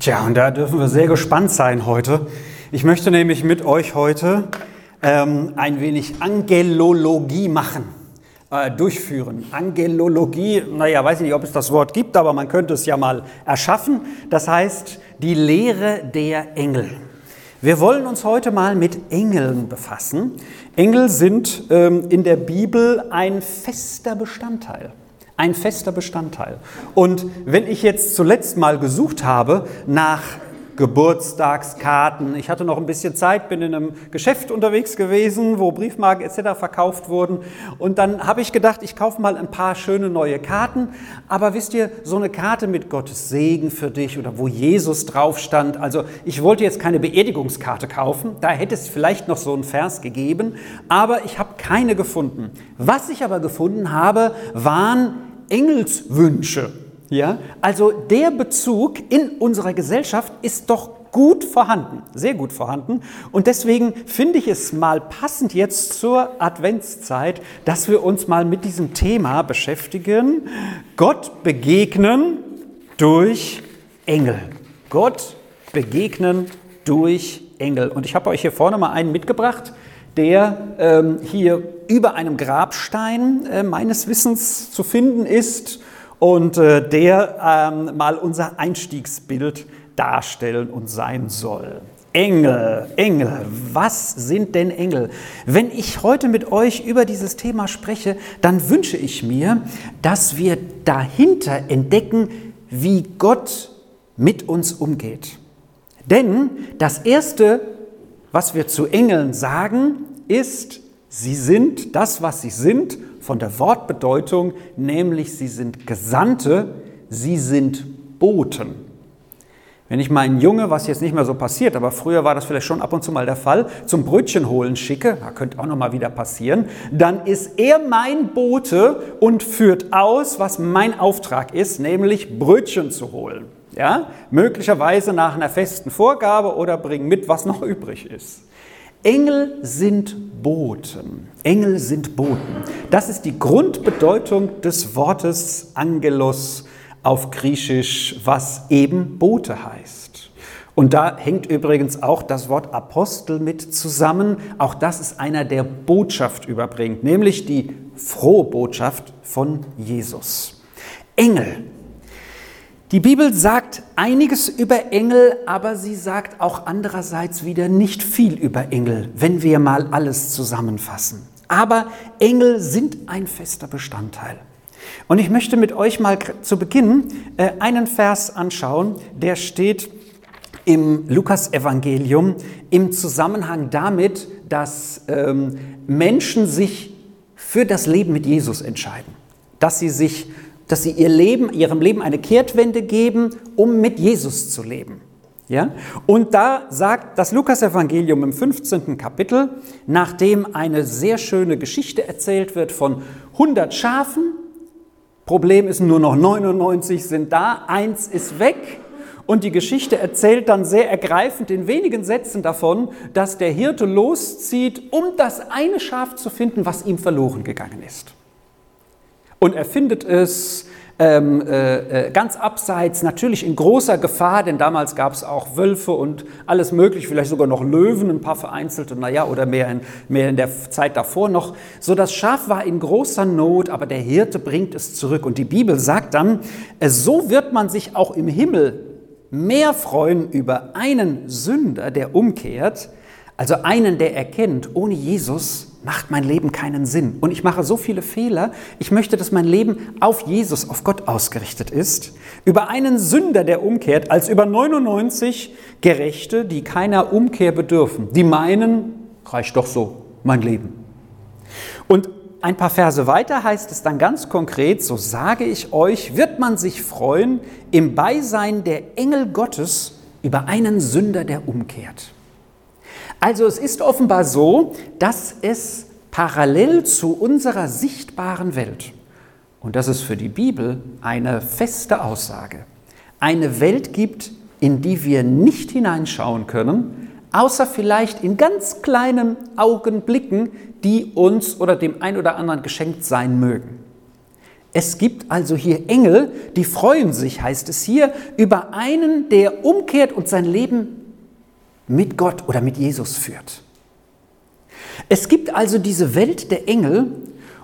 Tja, und da dürfen wir sehr gespannt sein heute. Ich möchte nämlich mit euch heute ähm, ein wenig Angelologie machen, äh, durchführen. Angelologie, naja, weiß ich nicht, ob es das Wort gibt, aber man könnte es ja mal erschaffen. Das heißt, die Lehre der Engel. Wir wollen uns heute mal mit Engeln befassen. Engel sind ähm, in der Bibel ein fester Bestandteil. Ein fester Bestandteil. Und wenn ich jetzt zuletzt mal gesucht habe nach Geburtstagskarten. Ich hatte noch ein bisschen Zeit, bin in einem Geschäft unterwegs gewesen, wo Briefmarken etc. verkauft wurden. Und dann habe ich gedacht, ich kaufe mal ein paar schöne neue Karten. Aber wisst ihr, so eine Karte mit Gottes Segen für dich oder wo Jesus drauf stand. Also ich wollte jetzt keine Beerdigungskarte kaufen. Da hätte es vielleicht noch so einen Vers gegeben. Aber ich habe keine gefunden. Was ich aber gefunden habe, waren Engelswünsche. Ja? Also der Bezug in unserer Gesellschaft ist doch gut vorhanden, sehr gut vorhanden. Und deswegen finde ich es mal passend jetzt zur Adventszeit, dass wir uns mal mit diesem Thema beschäftigen. Gott begegnen durch Engel. Gott begegnen durch Engel. Und ich habe euch hier vorne mal einen mitgebracht, der ähm, hier über einem Grabstein äh, meines Wissens zu finden ist und äh, der ähm, mal unser Einstiegsbild darstellen und sein soll. Engel, Engel, was sind denn Engel? Wenn ich heute mit euch über dieses Thema spreche, dann wünsche ich mir, dass wir dahinter entdecken, wie Gott mit uns umgeht. Denn das Erste, was wir zu Engeln sagen, ist, sie sind das, was sie sind von der Wortbedeutung, nämlich sie sind Gesandte, sie sind Boten. Wenn ich meinen Junge, was jetzt nicht mehr so passiert, aber früher war das vielleicht schon ab und zu mal der Fall, zum Brötchen holen schicke, da könnte auch noch mal wieder passieren, dann ist er mein Bote und führt aus, was mein Auftrag ist, nämlich Brötchen zu holen. Ja? Möglicherweise nach einer festen Vorgabe oder bring mit, was noch übrig ist. Engel sind Boten. Engel sind Boten. Das ist die Grundbedeutung des Wortes Angelos auf Griechisch, was eben Bote heißt. Und da hängt übrigens auch das Wort Apostel mit zusammen. Auch das ist einer, der Botschaft überbringt, nämlich die frohe Botschaft von Jesus. Engel die Bibel sagt einiges über Engel, aber sie sagt auch andererseits wieder nicht viel über Engel, wenn wir mal alles zusammenfassen. Aber Engel sind ein fester Bestandteil. Und ich möchte mit euch mal zu Beginn äh, einen Vers anschauen, der steht im Lukas-Evangelium im Zusammenhang damit, dass ähm, Menschen sich für das Leben mit Jesus entscheiden, dass sie sich dass sie ihr Leben, ihrem Leben eine Kehrtwende geben, um mit Jesus zu leben. Ja? Und da sagt das Lukasevangelium im 15. Kapitel, nachdem eine sehr schöne Geschichte erzählt wird von 100 Schafen, Problem ist nur noch 99 sind da, eins ist weg. Und die Geschichte erzählt dann sehr ergreifend in wenigen Sätzen davon, dass der Hirte loszieht, um das eine Schaf zu finden, was ihm verloren gegangen ist. Und er findet es ähm, äh, äh, ganz abseits, natürlich in großer Gefahr, denn damals gab es auch Wölfe und alles Mögliche, vielleicht sogar noch Löwen, ein paar vereinzelte, naja, oder mehr in, mehr in der Zeit davor noch. So, das Schaf war in großer Not, aber der Hirte bringt es zurück. Und die Bibel sagt dann, äh, so wird man sich auch im Himmel mehr freuen über einen Sünder, der umkehrt, also einen, der erkennt, ohne Jesus macht mein Leben keinen Sinn. Und ich mache so viele Fehler. Ich möchte, dass mein Leben auf Jesus, auf Gott ausgerichtet ist. Über einen Sünder, der umkehrt, als über 99 Gerechte, die keiner Umkehr bedürfen. Die meinen, reicht doch so, mein Leben. Und ein paar Verse weiter heißt es dann ganz konkret, so sage ich euch, wird man sich freuen im Beisein der Engel Gottes über einen Sünder, der umkehrt. Also es ist offenbar so, dass es parallel zu unserer sichtbaren Welt, und das ist für die Bibel eine feste Aussage, eine Welt gibt, in die wir nicht hineinschauen können, außer vielleicht in ganz kleinen Augenblicken, die uns oder dem ein oder anderen geschenkt sein mögen. Es gibt also hier Engel, die freuen sich, heißt es hier, über einen, der umkehrt und sein Leben mit Gott oder mit Jesus führt. Es gibt also diese Welt der Engel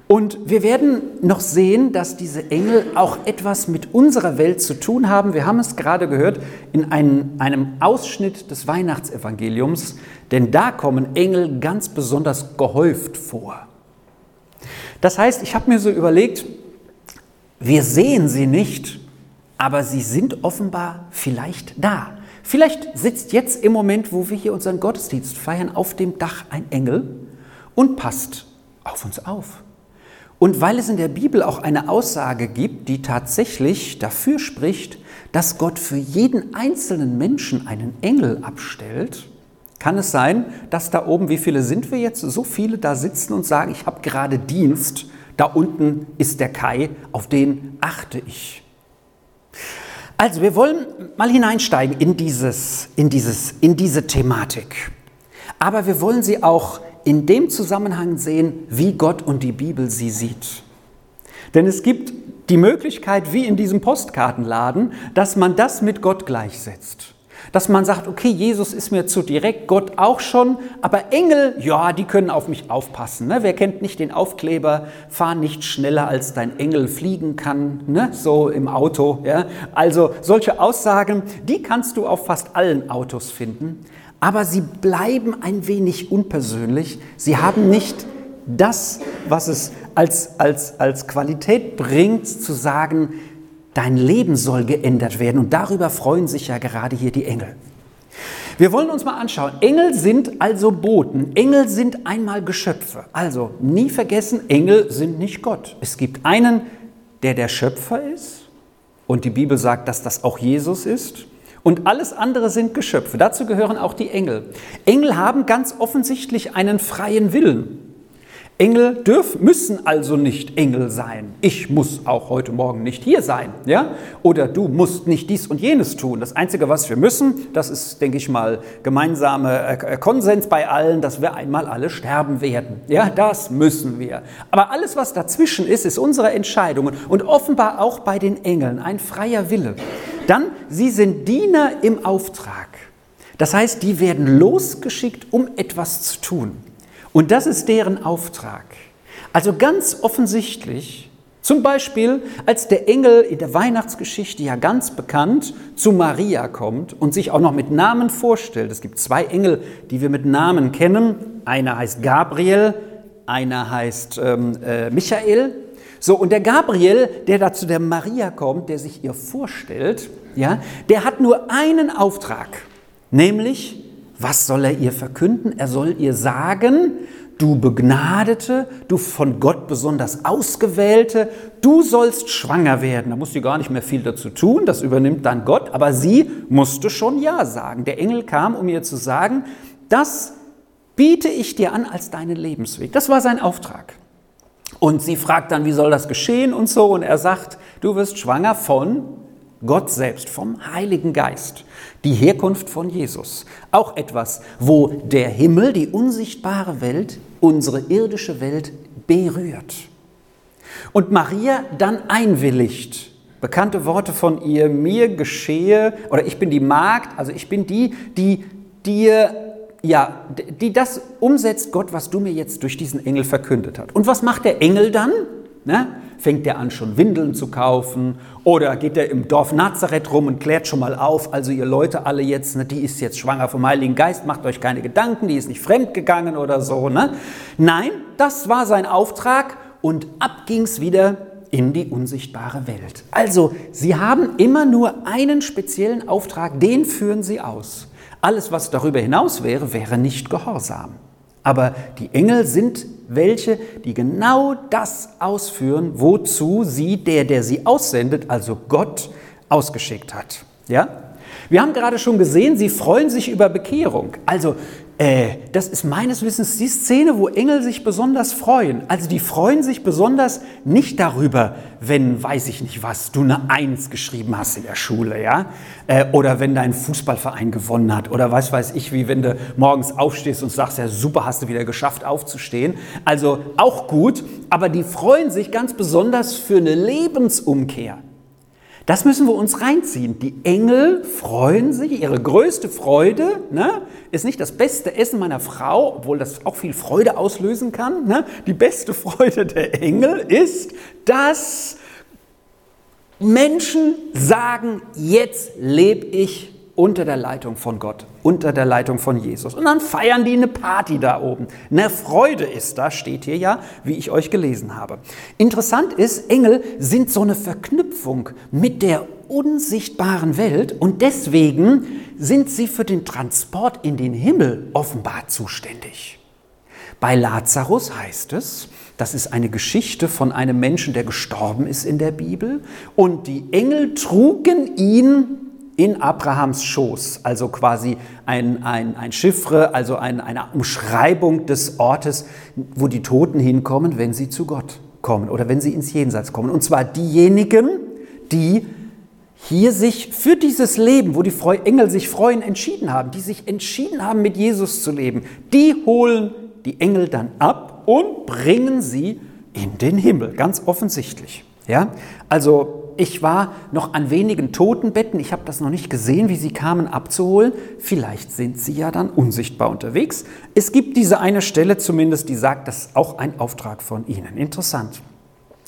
und wir werden noch sehen, dass diese Engel auch etwas mit unserer Welt zu tun haben. Wir haben es gerade gehört in einem, einem Ausschnitt des Weihnachtsevangeliums, denn da kommen Engel ganz besonders gehäuft vor. Das heißt, ich habe mir so überlegt, wir sehen sie nicht, aber sie sind offenbar vielleicht da. Vielleicht sitzt jetzt im Moment, wo wir hier unseren Gottesdienst feiern, auf dem Dach ein Engel und passt auf uns auf. Und weil es in der Bibel auch eine Aussage gibt, die tatsächlich dafür spricht, dass Gott für jeden einzelnen Menschen einen Engel abstellt, kann es sein, dass da oben, wie viele sind wir jetzt, so viele da sitzen und sagen, ich habe gerade Dienst da unten ist der Kai, auf den achte ich. Also, wir wollen mal hineinsteigen in, dieses, in, dieses, in diese Thematik. Aber wir wollen sie auch in dem Zusammenhang sehen, wie Gott und die Bibel sie sieht. Denn es gibt die Möglichkeit, wie in diesem Postkartenladen, dass man das mit Gott gleichsetzt. Dass man sagt, okay, Jesus ist mir zu direkt, Gott auch schon, aber Engel, ja, die können auf mich aufpassen. Ne? Wer kennt nicht den Aufkleber, fahr nicht schneller als dein Engel fliegen kann, ne? so im Auto. Ja? Also solche Aussagen, die kannst du auf fast allen Autos finden, aber sie bleiben ein wenig unpersönlich. Sie haben nicht das, was es als, als, als Qualität bringt, zu sagen, Dein Leben soll geändert werden und darüber freuen sich ja gerade hier die Engel. Wir wollen uns mal anschauen. Engel sind also Boten. Engel sind einmal Geschöpfe. Also nie vergessen, Engel sind nicht Gott. Es gibt einen, der der Schöpfer ist und die Bibel sagt, dass das auch Jesus ist. Und alles andere sind Geschöpfe. Dazu gehören auch die Engel. Engel haben ganz offensichtlich einen freien Willen. Engel dürfen, müssen also nicht Engel sein. Ich muss auch heute Morgen nicht hier sein, ja? Oder du musst nicht dies und jenes tun. Das Einzige, was wir müssen, das ist, denke ich mal, gemeinsamer äh, Konsens bei allen, dass wir einmal alle sterben werden. Ja, das müssen wir. Aber alles, was dazwischen ist, ist unsere Entscheidung und offenbar auch bei den Engeln ein freier Wille. Dann, sie sind Diener im Auftrag. Das heißt, die werden losgeschickt, um etwas zu tun. Und das ist deren Auftrag. Also ganz offensichtlich, zum Beispiel, als der Engel in der Weihnachtsgeschichte ja ganz bekannt zu Maria kommt und sich auch noch mit Namen vorstellt. Es gibt zwei Engel, die wir mit Namen kennen. Einer heißt Gabriel, einer heißt ähm, äh, Michael. So, und der Gabriel, der da zu der Maria kommt, der sich ihr vorstellt, ja, der hat nur einen Auftrag, nämlich was soll er ihr verkünden? Er soll ihr sagen, du Begnadete, du von Gott besonders Ausgewählte, du sollst schwanger werden. Da muss sie gar nicht mehr viel dazu tun, das übernimmt dann Gott, aber sie musste schon Ja sagen. Der Engel kam, um ihr zu sagen, das biete ich dir an als deinen Lebensweg. Das war sein Auftrag. Und sie fragt dann, wie soll das geschehen und so, und er sagt, du wirst schwanger von Gott selbst, vom Heiligen Geist, die Herkunft von Jesus. Auch etwas, wo der Himmel, die unsichtbare Welt, unsere irdische Welt berührt. Und Maria dann einwilligt. Bekannte Worte von ihr, mir geschehe, oder ich bin die Magd, also ich bin die, die dir ja, die das umsetzt, Gott, was du mir jetzt durch diesen Engel verkündet hast. Und was macht der Engel dann? Ne? Fängt er an, schon Windeln zu kaufen? Oder geht er im Dorf Nazareth rum und klärt schon mal auf, also ihr Leute alle jetzt, ne, die ist jetzt schwanger vom Heiligen Geist, macht euch keine Gedanken, die ist nicht fremdgegangen oder so. Ne? Nein, das war sein Auftrag und ab ging's wieder in die unsichtbare Welt. Also, sie haben immer nur einen speziellen Auftrag, den führen sie aus. Alles, was darüber hinaus wäre, wäre nicht Gehorsam. Aber die Engel sind welche, die genau das ausführen, wozu sie, der, der sie aussendet, also Gott, ausgeschickt hat. Ja? Wir haben gerade schon gesehen, sie freuen sich über Bekehrung. Also Äh, das ist meines Wissens die Szene, wo Engel sich besonders freuen. Also die freuen sich besonders nicht darüber, wenn, weiß ich nicht was, du eine Eins geschrieben hast in der Schule, ja? Äh, oder wenn dein Fußballverein gewonnen hat. Oder was weiß ich, wie wenn du morgens aufstehst und sagst, ja super, hast du wieder geschafft aufzustehen. Also auch gut, aber die freuen sich ganz besonders für eine Lebensumkehr. Das müssen wir uns reinziehen. Die Engel freuen sich, ihre größte Freude ne, ist nicht das beste Essen meiner Frau, obwohl das auch viel Freude auslösen kann. Ne? Die beste Freude der Engel ist, dass Menschen sagen, jetzt lebe ich unter der Leitung von Gott, unter der Leitung von Jesus. Und dann feiern die eine Party da oben. Eine Freude ist da, steht hier ja, wie ich euch gelesen habe. Interessant ist, Engel sind so eine Verknüpfung mit der unsichtbaren Welt und deswegen sind sie für den Transport in den Himmel offenbar zuständig. Bei Lazarus heißt es, das ist eine Geschichte von einem Menschen, der gestorben ist in der Bibel. Und die Engel trugen ihn in Abrahams Schoß, also quasi ein, ein, ein Chiffre, also ein, eine Umschreibung des Ortes, wo die Toten hinkommen, wenn sie zu Gott kommen oder wenn sie ins Jenseits kommen. Und zwar diejenigen, die hier sich für dieses Leben, wo die Engel sich freuen, entschieden haben, die sich entschieden haben, mit Jesus zu leben, die holen die Engel dann ab und bringen sie in den Himmel, ganz offensichtlich. Ja? Also ich war noch an wenigen Totenbetten. Ich habe das noch nicht gesehen, wie sie kamen abzuholen. Vielleicht sind sie ja dann unsichtbar unterwegs. Es gibt diese eine Stelle zumindest, die sagt, das ist auch ein Auftrag von ihnen. Interessant.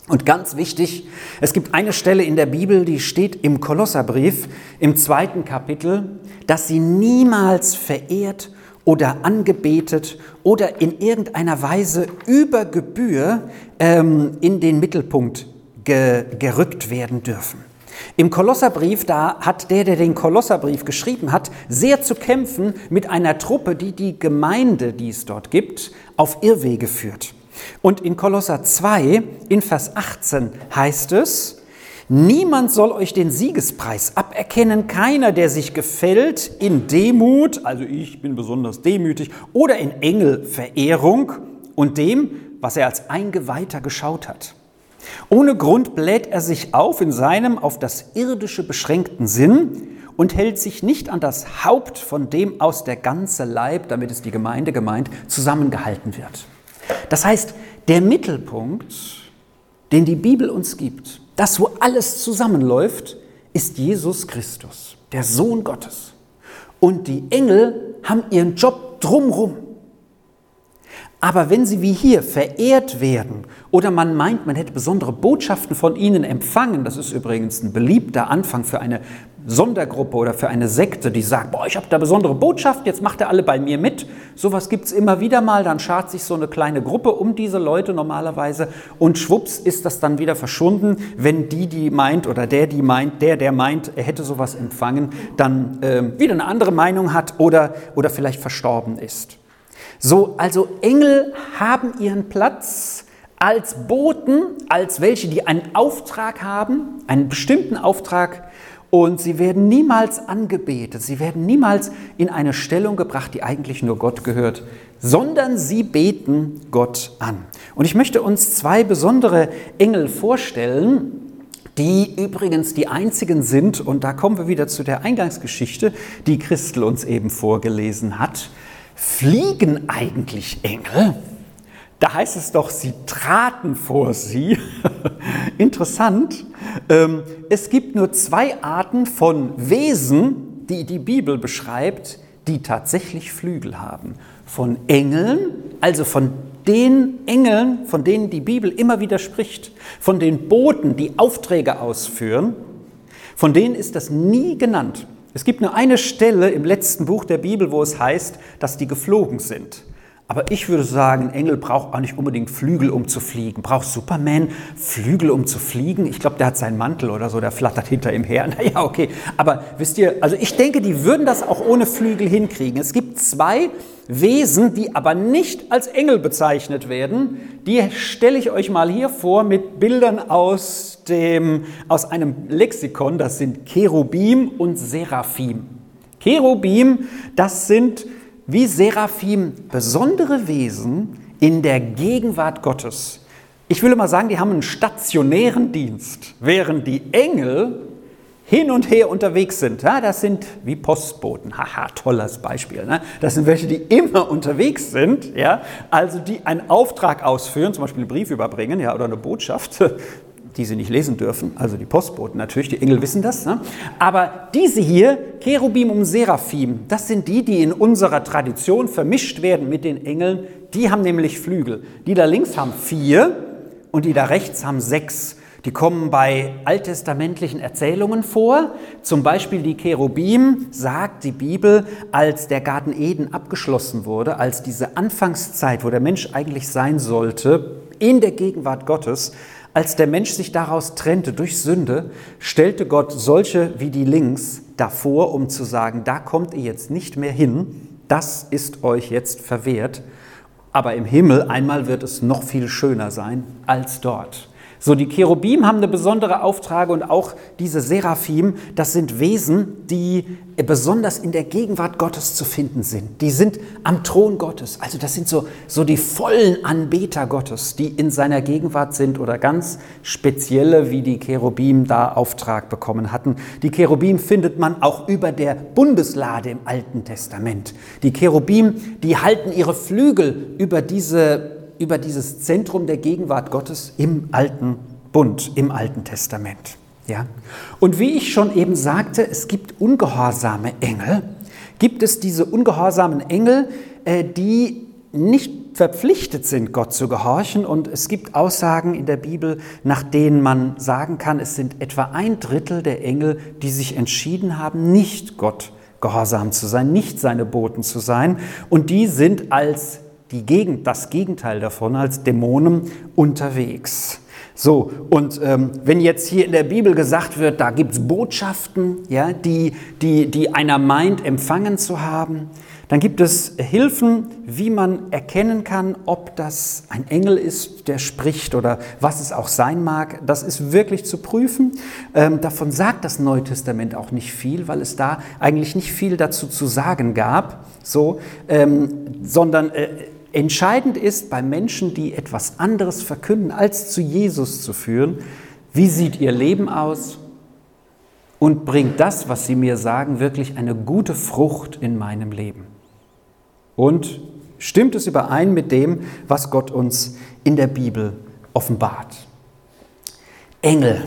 Und ganz wichtig, es gibt eine Stelle in der Bibel, die steht im Kolosserbrief im zweiten Kapitel, dass sie niemals verehrt oder angebetet oder in irgendeiner Weise über Gebühr ähm, in den Mittelpunkt ge gerückt werden dürfen. Im Kolosserbrief, da hat der, der den Kolosserbrief geschrieben hat, sehr zu kämpfen mit einer Truppe, die die Gemeinde, die es dort gibt, auf Irrwege führt. Und in Kolosser 2, in Vers 18 heißt es, Niemand soll euch den Siegespreis aberkennen, keiner, der sich gefällt in Demut, also ich bin besonders demütig, oder in Engelverehrung und dem, was er als Eingeweihter geschaut hat. Ohne Grund bläht er sich auf in seinem auf das Irdische beschränkten Sinn und hält sich nicht an das Haupt, von dem aus der ganze Leib, damit ist die Gemeinde gemeint, zusammengehalten wird. Das heißt, der Mittelpunkt, den die Bibel uns gibt, das, wo alles zusammenläuft, ist Jesus Christus, der Sohn Gottes. Und die Engel haben ihren Job drumrum. Aber wenn sie wie hier verehrt werden oder man meint, man hätte besondere Botschaften von ihnen empfangen, das ist übrigens ein beliebter Anfang für eine Sondergruppe oder für eine Sekte, die sagt, boah, ich habe da besondere Botschaft, jetzt macht ihr alle bei mir mit. Sowas gibt es immer wieder mal, dann schart sich so eine kleine Gruppe um diese Leute normalerweise und schwupps ist das dann wieder verschwunden, wenn die, die meint oder der, die meint, der, der meint, er hätte sowas empfangen, dann äh, wieder eine andere Meinung hat oder, oder vielleicht verstorben ist. So, also Engel haben ihren Platz als Boten, als welche, die einen Auftrag haben, einen bestimmten Auftrag, und sie werden niemals angebetet, sie werden niemals in eine Stellung gebracht, die eigentlich nur Gott gehört, sondern sie beten Gott an. Und ich möchte uns zwei besondere Engel vorstellen, die übrigens die einzigen sind, und da kommen wir wieder zu der Eingangsgeschichte, die Christel uns eben vorgelesen hat, Fliegen eigentlich Engel? Da heißt es doch, sie traten vor sie. Interessant. Ähm, es gibt nur zwei Arten von Wesen, die die Bibel beschreibt, die tatsächlich Flügel haben. Von Engeln, also von den Engeln, von denen die Bibel immer wieder spricht, von den Boten, die Aufträge ausführen, von denen ist das nie genannt. Es gibt nur eine Stelle im letzten Buch der Bibel, wo es heißt, dass die geflogen sind. Aber ich würde sagen, ein Engel braucht auch nicht unbedingt Flügel, um zu fliegen. Braucht Superman Flügel, um zu fliegen? Ich glaube, der hat seinen Mantel oder so, der flattert hinter ihm her. Naja, okay. Aber wisst ihr, also ich denke, die würden das auch ohne Flügel hinkriegen. Es gibt zwei Wesen, die aber nicht als Engel bezeichnet werden. Die stelle ich euch mal hier vor mit Bildern aus, dem, aus einem Lexikon. Das sind Cherubim und Seraphim. Cherubim, das sind wie Seraphim besondere Wesen in der Gegenwart Gottes. Ich will mal sagen, die haben einen stationären Dienst, während die Engel hin und her unterwegs sind. Ja, das sind wie Postboten. Haha, tolles Beispiel. Ne? Das sind welche, die immer unterwegs sind, ja? also die einen Auftrag ausführen, zum Beispiel einen Brief überbringen ja, oder eine Botschaft, die sie nicht lesen dürfen, also die Postboten natürlich, die Engel wissen das. Ne? Aber diese hier, Cherubim und Seraphim, das sind die, die in unserer Tradition vermischt werden mit den Engeln. Die haben nämlich Flügel. Die da links haben vier und die da rechts haben sechs. Die kommen bei alttestamentlichen Erzählungen vor. Zum Beispiel die Cherubim sagt die Bibel, als der Garten Eden abgeschlossen wurde, als diese Anfangszeit, wo der Mensch eigentlich sein sollte, in der Gegenwart Gottes, als der Mensch sich daraus trennte durch Sünde, stellte Gott solche wie die links davor, um zu sagen, da kommt ihr jetzt nicht mehr hin, das ist euch jetzt verwehrt, aber im Himmel einmal wird es noch viel schöner sein als dort. So, die Cherubim haben eine besondere Auftrage und auch diese Seraphim, das sind Wesen, die besonders in der Gegenwart Gottes zu finden sind. Die sind am Thron Gottes. Also das sind so, so die vollen Anbeter Gottes, die in seiner Gegenwart sind oder ganz spezielle, wie die Cherubim da Auftrag bekommen hatten. Die Cherubim findet man auch über der Bundeslade im Alten Testament. Die Cherubim, die halten ihre Flügel über diese über dieses Zentrum der Gegenwart Gottes im Alten Bund, im Alten Testament. Ja? Und wie ich schon eben sagte, es gibt ungehorsame Engel. Gibt es diese ungehorsamen Engel, äh, die nicht verpflichtet sind, Gott zu gehorchen. Und es gibt Aussagen in der Bibel, nach denen man sagen kann, es sind etwa ein Drittel der Engel, die sich entschieden haben, nicht Gott gehorsam zu sein, nicht seine Boten zu sein. Und die sind als die Gegend, das Gegenteil davon als Dämonen unterwegs. So, und ähm, wenn jetzt hier in der Bibel gesagt wird, da gibt es Botschaften, ja, die, die, die einer meint, empfangen zu haben, dann gibt es Hilfen, wie man erkennen kann, ob das ein Engel ist, der spricht oder was es auch sein mag. Das ist wirklich zu prüfen. Ähm, davon sagt das Neue Testament auch nicht viel, weil es da eigentlich nicht viel dazu zu sagen gab, so, ähm, sondern äh, Entscheidend ist bei Menschen, die etwas anderes verkünden, als zu Jesus zu führen, wie sieht ihr Leben aus und bringt das, was sie mir sagen, wirklich eine gute Frucht in meinem Leben? Und stimmt es überein mit dem, was Gott uns in der Bibel offenbart? Engel,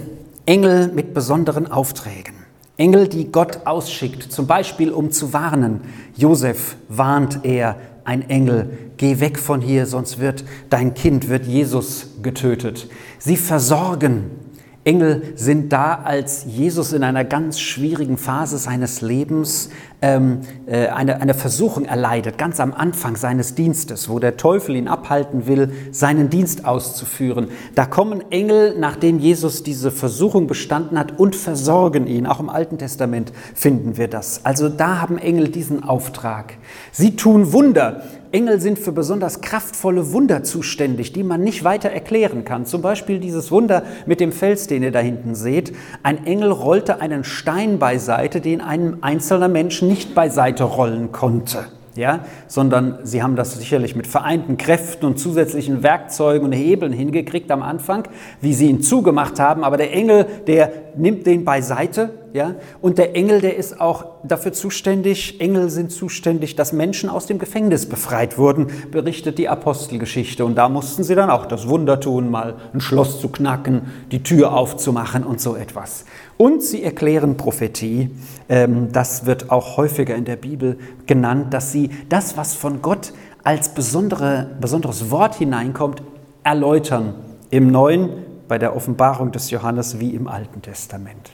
Engel mit besonderen Aufträgen. Engel, die Gott ausschickt, zum Beispiel um zu warnen. Josef warnt er ein Engel, geh weg von hier, sonst wird dein Kind, wird Jesus getötet. Sie versorgen. Engel sind da, als Jesus in einer ganz schwierigen Phase seines Lebens ähm, äh, eine, eine Versuchung erleidet, ganz am Anfang seines Dienstes, wo der Teufel ihn abhalten will, seinen Dienst auszuführen. Da kommen Engel, nachdem Jesus diese Versuchung bestanden hat, und versorgen ihn. Auch im Alten Testament finden wir das. Also da haben Engel diesen Auftrag. Sie tun Wunder. Engel sind für besonders kraftvolle Wunder zuständig, die man nicht weiter erklären kann. Zum Beispiel dieses Wunder mit dem Fels, den ihr da hinten seht. Ein Engel rollte einen Stein beiseite, den ein einzelner Mensch nicht beiseite rollen konnte ja, sondern sie haben das sicherlich mit vereinten Kräften und zusätzlichen Werkzeugen und Hebeln hingekriegt am Anfang, wie sie ihn zugemacht haben. Aber der Engel, der nimmt den beiseite, ja, und der Engel, der ist auch dafür zuständig. Engel sind zuständig, dass Menschen aus dem Gefängnis befreit wurden, berichtet die Apostelgeschichte. Und da mussten sie dann auch das Wunder tun, mal ein Schloss zu knacken, die Tür aufzumachen und so etwas. Und sie erklären Prophetie. Ähm, das wird auch häufiger in der Bibel genannt, dass sie das, was von Gott als besondere, besonderes Wort hineinkommt, erläutern. Im Neuen, bei der Offenbarung des Johannes wie im Alten Testament.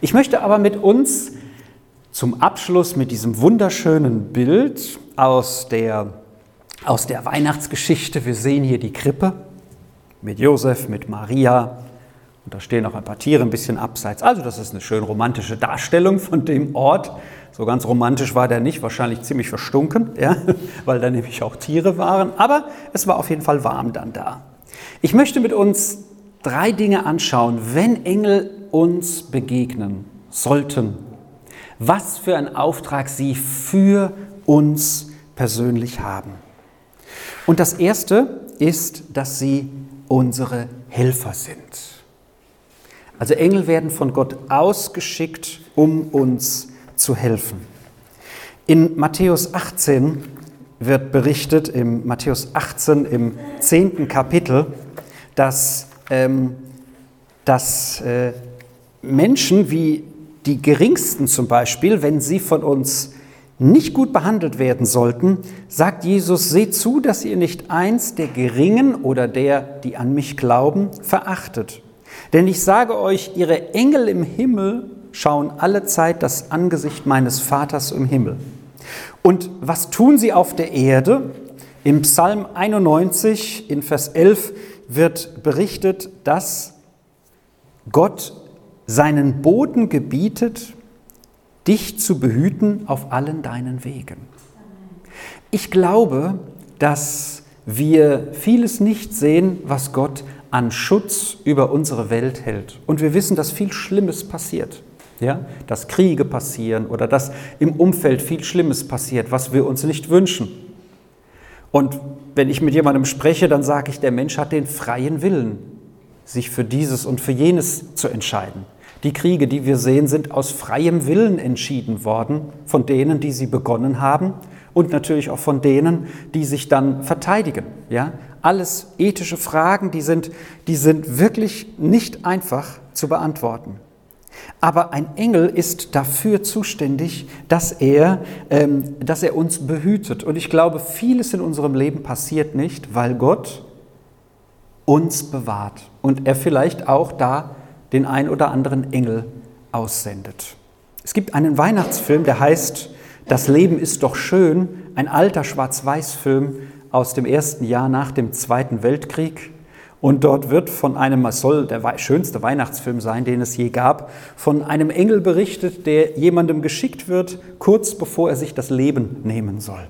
Ich möchte aber mit uns zum Abschluss mit diesem wunderschönen Bild aus der, aus der Weihnachtsgeschichte, wir sehen hier die Krippe mit Josef, mit Maria, und da stehen auch ein paar Tiere ein bisschen abseits. Also das ist eine schön romantische Darstellung von dem Ort. So ganz romantisch war der nicht, wahrscheinlich ziemlich verstunken, ja, weil da nämlich auch Tiere waren. Aber es war auf jeden Fall warm dann da. Ich möchte mit uns drei Dinge anschauen, wenn Engel uns begegnen sollten. Was für ein Auftrag sie für uns persönlich haben. Und das Erste ist, dass sie unsere Helfer sind. Also Engel werden von Gott ausgeschickt, um uns zu helfen. In Matthäus 18 wird berichtet, im Matthäus 18 im zehnten Kapitel, dass, ähm, dass äh, Menschen wie die Geringsten zum Beispiel, wenn sie von uns nicht gut behandelt werden sollten, sagt Jesus, seht zu, dass ihr nicht eins der Geringen oder der, die an mich glauben, verachtet. Denn ich sage euch, ihre Engel im Himmel schauen alle Zeit das Angesicht meines Vaters im Himmel. Und was tun sie auf der Erde? Im Psalm 91 in Vers 11 wird berichtet, dass Gott seinen Boden gebietet, dich zu behüten auf allen deinen Wegen. Ich glaube, dass wir vieles nicht sehen, was Gott an Schutz über unsere Welt hält. Und wir wissen, dass viel Schlimmes passiert. Ja? Dass Kriege passieren oder dass im Umfeld viel Schlimmes passiert, was wir uns nicht wünschen. Und wenn ich mit jemandem spreche, dann sage ich, der Mensch hat den freien Willen, sich für dieses und für jenes zu entscheiden. Die Kriege, die wir sehen, sind aus freiem Willen entschieden worden von denen, die sie begonnen haben und natürlich auch von denen, die sich dann verteidigen. Ja? Alles ethische Fragen, die sind, die sind wirklich nicht einfach zu beantworten. Aber ein Engel ist dafür zuständig, dass er, ähm, dass er uns behütet. Und ich glaube, vieles in unserem Leben passiert nicht, weil Gott uns bewahrt und er vielleicht auch da den ein oder anderen Engel aussendet. Es gibt einen Weihnachtsfilm, der heißt Das Leben ist doch schön, ein alter Schwarz-Weiß-Film aus dem ersten Jahr nach dem Zweiten Weltkrieg. Und dort wird von einem, es soll der schönste Weihnachtsfilm sein, den es je gab, von einem Engel berichtet, der jemandem geschickt wird, kurz bevor er sich das Leben nehmen soll.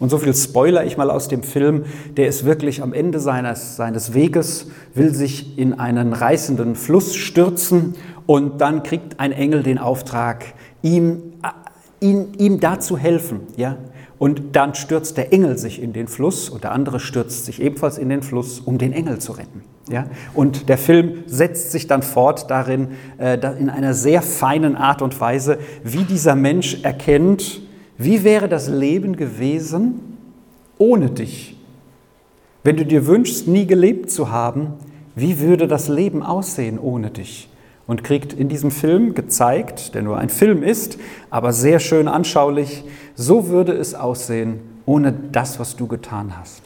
Und so viel Spoiler ich mal aus dem Film, der ist wirklich am Ende seines, seines Weges, will sich in einen reißenden Fluss stürzen und dann kriegt ein Engel den Auftrag, ihm, äh, ihm, ihm da zu helfen. Ja? Und dann stürzt der Engel sich in den Fluss und der andere stürzt sich ebenfalls in den Fluss, um den Engel zu retten. Ja? Und der Film setzt sich dann fort darin, äh, in einer sehr feinen Art und Weise, wie dieser Mensch erkennt, wie wäre das Leben gewesen ohne dich? Wenn du dir wünschst, nie gelebt zu haben, wie würde das Leben aussehen ohne dich? Und kriegt in diesem Film gezeigt, der nur ein Film ist, aber sehr schön anschaulich, so würde es aussehen ohne das, was du getan hast.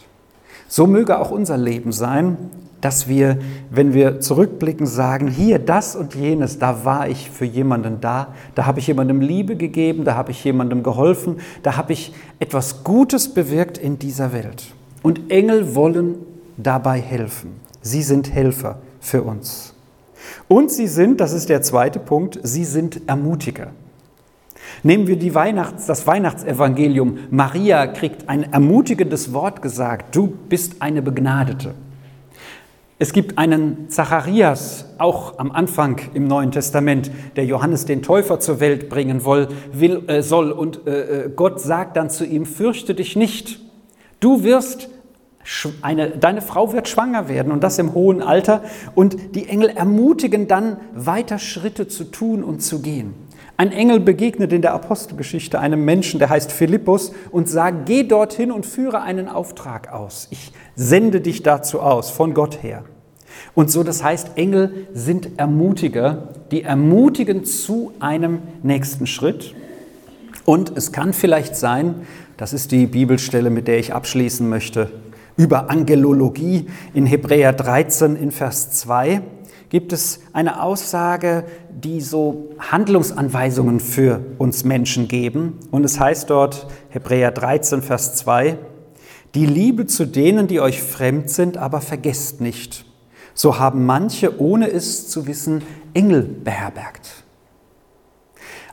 So möge auch unser Leben sein, dass wir, wenn wir zurückblicken, sagen, hier das und jenes, da war ich für jemanden da, da habe ich jemandem Liebe gegeben, da habe ich jemandem geholfen, da habe ich etwas Gutes bewirkt in dieser Welt. Und Engel wollen dabei helfen. Sie sind Helfer für uns. Und sie sind, das ist der zweite Punkt, sie sind Ermutiger. Nehmen wir die Weihnachts-, das Weihnachtsevangelium. Maria kriegt ein ermutigendes Wort gesagt. Du bist eine Begnadete. Es gibt einen Zacharias, auch am Anfang im Neuen Testament, der Johannes den Täufer zur Welt bringen will, will, äh, soll. Und äh, äh Gott sagt dann zu ihm, fürchte dich nicht. Du wirst eine, deine Frau wird schwanger werden und das im hohen Alter. Und die Engel ermutigen dann, weiter Schritte zu tun und zu gehen. Ein Engel begegnet in der Apostelgeschichte einem Menschen, der heißt Philippus, und sagt, geh dorthin und führe einen Auftrag aus. Ich sende dich dazu aus, von Gott her. Und so, das heißt, Engel sind Ermutiger, die ermutigen zu einem nächsten Schritt. Und es kann vielleicht sein, das ist die Bibelstelle, mit der ich abschließen möchte, über Angelologie in Hebräer 13 in Vers 2 gibt es eine Aussage, die so Handlungsanweisungen für uns Menschen geben. Und es heißt dort, Hebräer 13, Vers 2, die Liebe zu denen, die euch fremd sind, aber vergesst nicht. So haben manche, ohne es zu wissen, Engel beherbergt.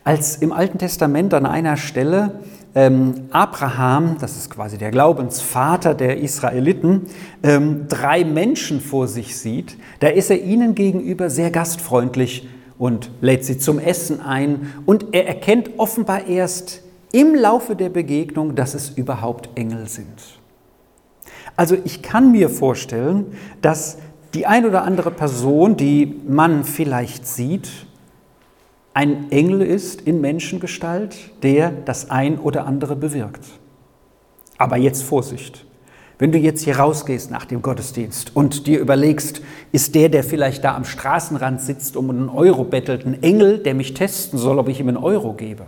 Als im Alten Testament an einer Stelle ähm, Abraham, das ist quasi der Glaubensvater der Israeliten, ähm, drei Menschen vor sich sieht, da ist er ihnen gegenüber sehr gastfreundlich und lädt sie zum Essen ein. Und er erkennt offenbar erst im Laufe der Begegnung, dass es überhaupt Engel sind. Also ich kann mir vorstellen, dass die ein oder andere Person, die man vielleicht sieht, ein Engel ist in Menschengestalt, der das ein oder andere bewirkt. Aber jetzt Vorsicht. Wenn du jetzt hier rausgehst nach dem Gottesdienst und dir überlegst, ist der, der vielleicht da am Straßenrand sitzt, um einen Euro bettelt, ein Engel, der mich testen soll, ob ich ihm einen Euro gebe?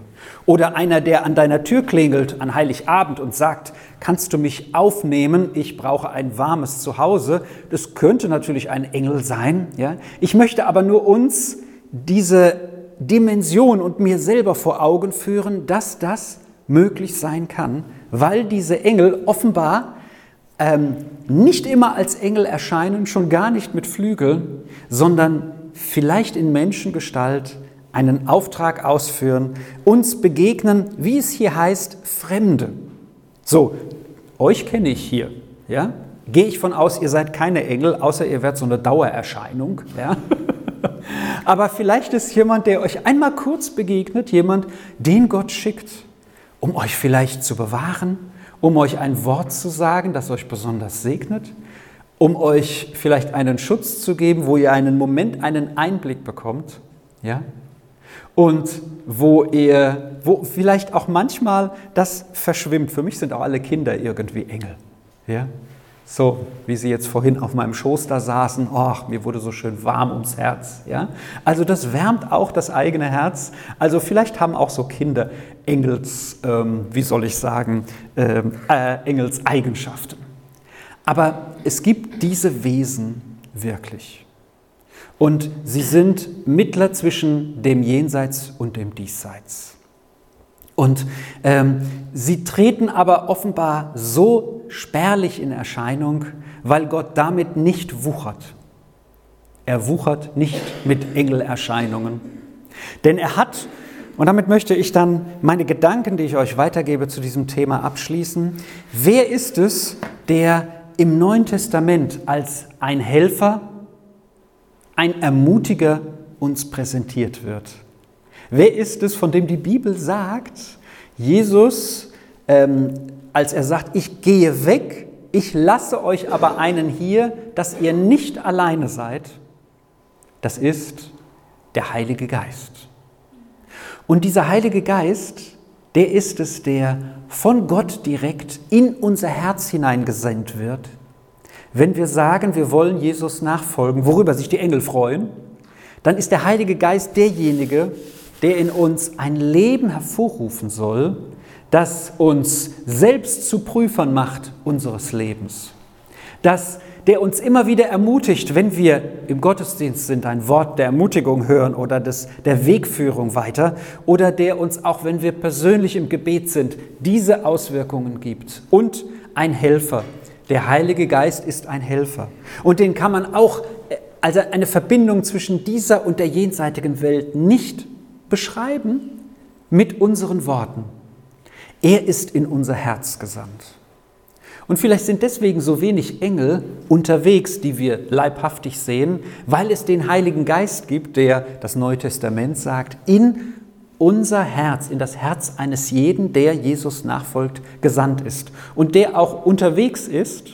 Oder einer, der an deiner Tür klingelt an Heiligabend und sagt, kannst du mich aufnehmen, ich brauche ein warmes Zuhause? Das könnte natürlich ein Engel sein. Ja? Ich möchte aber nur uns diese Dimension und mir selber vor Augen führen, dass das möglich sein kann, weil diese Engel offenbar ähm, nicht immer als Engel erscheinen, schon gar nicht mit Flügeln, sondern vielleicht in Menschengestalt einen Auftrag ausführen, uns begegnen, wie es hier heißt, Fremde. So, euch kenne ich hier, ja? Gehe ich von aus, ihr seid keine Engel, außer ihr werdet so eine Dauererscheinung, ja? Aber vielleicht ist jemand, der euch einmal kurz begegnet, jemand, den Gott schickt, um euch vielleicht zu bewahren, um euch ein Wort zu sagen, das euch besonders segnet, um euch vielleicht einen Schutz zu geben, wo ihr einen Moment einen Einblick bekommt, ja? Und wo ihr, wo vielleicht auch manchmal das verschwimmt. Für mich sind auch alle Kinder irgendwie Engel, ja? So wie sie jetzt vorhin auf meinem Schoß da saßen, ach, mir wurde so schön warm ums Herz. Ja? Also das wärmt auch das eigene Herz. Also vielleicht haben auch so Kinder Engels, ähm, wie soll ich sagen, ähm, äh, Engels Eigenschaften. Aber es gibt diese Wesen wirklich. Und sie sind Mittler zwischen dem Jenseits und dem Diesseits. Und ähm, sie treten aber offenbar so spärlich in Erscheinung, weil Gott damit nicht wuchert. Er wuchert nicht mit Engelerscheinungen. Denn er hat, und damit möchte ich dann meine Gedanken, die ich euch weitergebe, zu diesem Thema abschließen. Wer ist es, der im Neuen Testament als ein Helfer, ein Ermutiger uns präsentiert wird? Wer ist es, von dem die Bibel sagt, Jesus, ähm, als er sagt, ich gehe weg, ich lasse euch aber einen hier, dass ihr nicht alleine seid, das ist der Heilige Geist. Und dieser Heilige Geist, der ist es, der von Gott direkt in unser Herz hineingesendet wird. Wenn wir sagen, wir wollen Jesus nachfolgen, worüber sich die Engel freuen, dann ist der Heilige Geist derjenige, der in uns ein Leben hervorrufen soll, das uns selbst zu Prüfern macht unseres Lebens. Das, der uns immer wieder ermutigt, wenn wir im Gottesdienst sind, ein Wort der Ermutigung hören oder des, der Wegführung weiter, oder der uns auch, wenn wir persönlich im Gebet sind, diese Auswirkungen gibt. Und ein Helfer. Der Heilige Geist ist ein Helfer. Und den kann man auch, äh, also eine Verbindung zwischen dieser und der jenseitigen Welt nicht beschreiben mit unseren Worten. Er ist in unser Herz gesandt. Und vielleicht sind deswegen so wenig Engel unterwegs, die wir leibhaftig sehen, weil es den Heiligen Geist gibt, der, das Neue Testament sagt, in unser Herz, in das Herz eines jeden, der Jesus nachfolgt, gesandt ist. Und der auch unterwegs ist,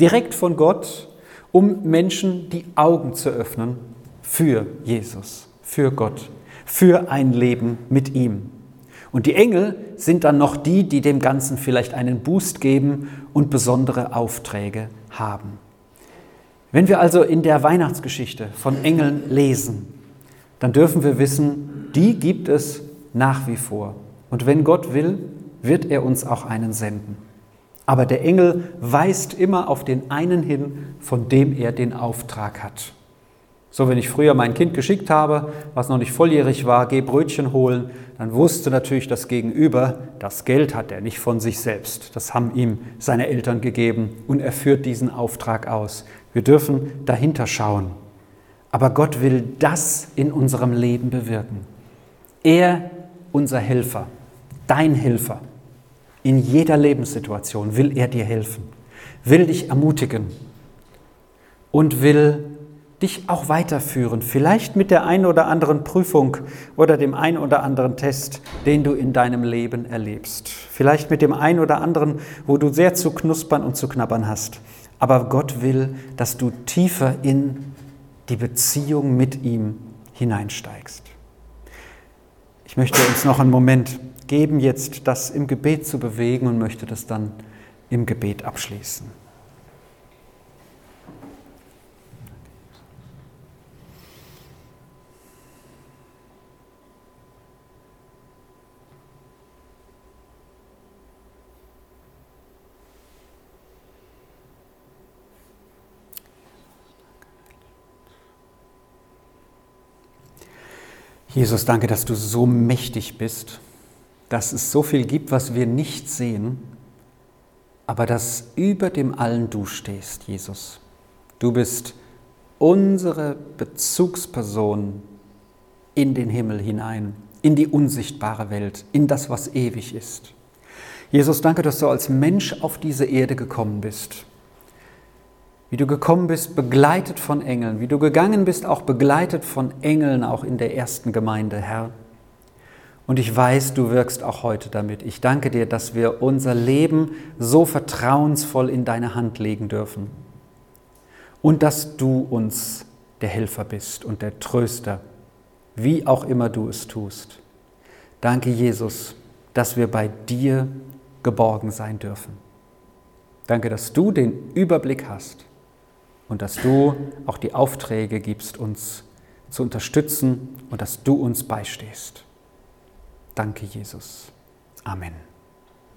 direkt von Gott, um Menschen die Augen zu öffnen für Jesus, für Gott für ein Leben mit ihm. Und die Engel sind dann noch die, die dem Ganzen vielleicht einen Boost geben und besondere Aufträge haben. Wenn wir also in der Weihnachtsgeschichte von Engeln lesen, dann dürfen wir wissen, die gibt es nach wie vor. Und wenn Gott will, wird er uns auch einen senden. Aber der Engel weist immer auf den einen hin, von dem er den Auftrag hat. So, wenn ich früher mein Kind geschickt habe, was noch nicht volljährig war, geh Brötchen holen, dann wusste natürlich das Gegenüber, das Geld hat er nicht von sich selbst. Das haben ihm seine Eltern gegeben und er führt diesen Auftrag aus. Wir dürfen dahinter schauen. Aber Gott will das in unserem Leben bewirken. Er, unser Helfer, dein Helfer, in jeder Lebenssituation will er dir helfen, will dich ermutigen und will dich auch weiterführen, vielleicht mit der einen oder anderen Prüfung oder dem einen oder anderen Test, den du in deinem Leben erlebst. Vielleicht mit dem einen oder anderen, wo du sehr zu knuspern und zu knabbern hast. Aber Gott will, dass du tiefer in die Beziehung mit ihm hineinsteigst. Ich möchte uns noch einen Moment geben, jetzt das im Gebet zu bewegen und möchte das dann im Gebet abschließen. Jesus, danke, dass du so mächtig bist, dass es so viel gibt, was wir nicht sehen, aber dass über dem allen du stehst, Jesus. Du bist unsere Bezugsperson in den Himmel hinein, in die unsichtbare Welt, in das, was ewig ist. Jesus, danke, dass du als Mensch auf diese Erde gekommen bist wie du gekommen bist, begleitet von Engeln, wie du gegangen bist, auch begleitet von Engeln, auch in der ersten Gemeinde, Herr. Und ich weiß, du wirkst auch heute damit. Ich danke dir, dass wir unser Leben so vertrauensvoll in deine Hand legen dürfen. Und dass du uns der Helfer bist und der Tröster, wie auch immer du es tust. Danke, Jesus, dass wir bei dir geborgen sein dürfen. Danke, dass du den Überblick hast und dass du auch die Aufträge gibst, uns zu unterstützen und dass du uns beistehst. Danke, Jesus. Amen.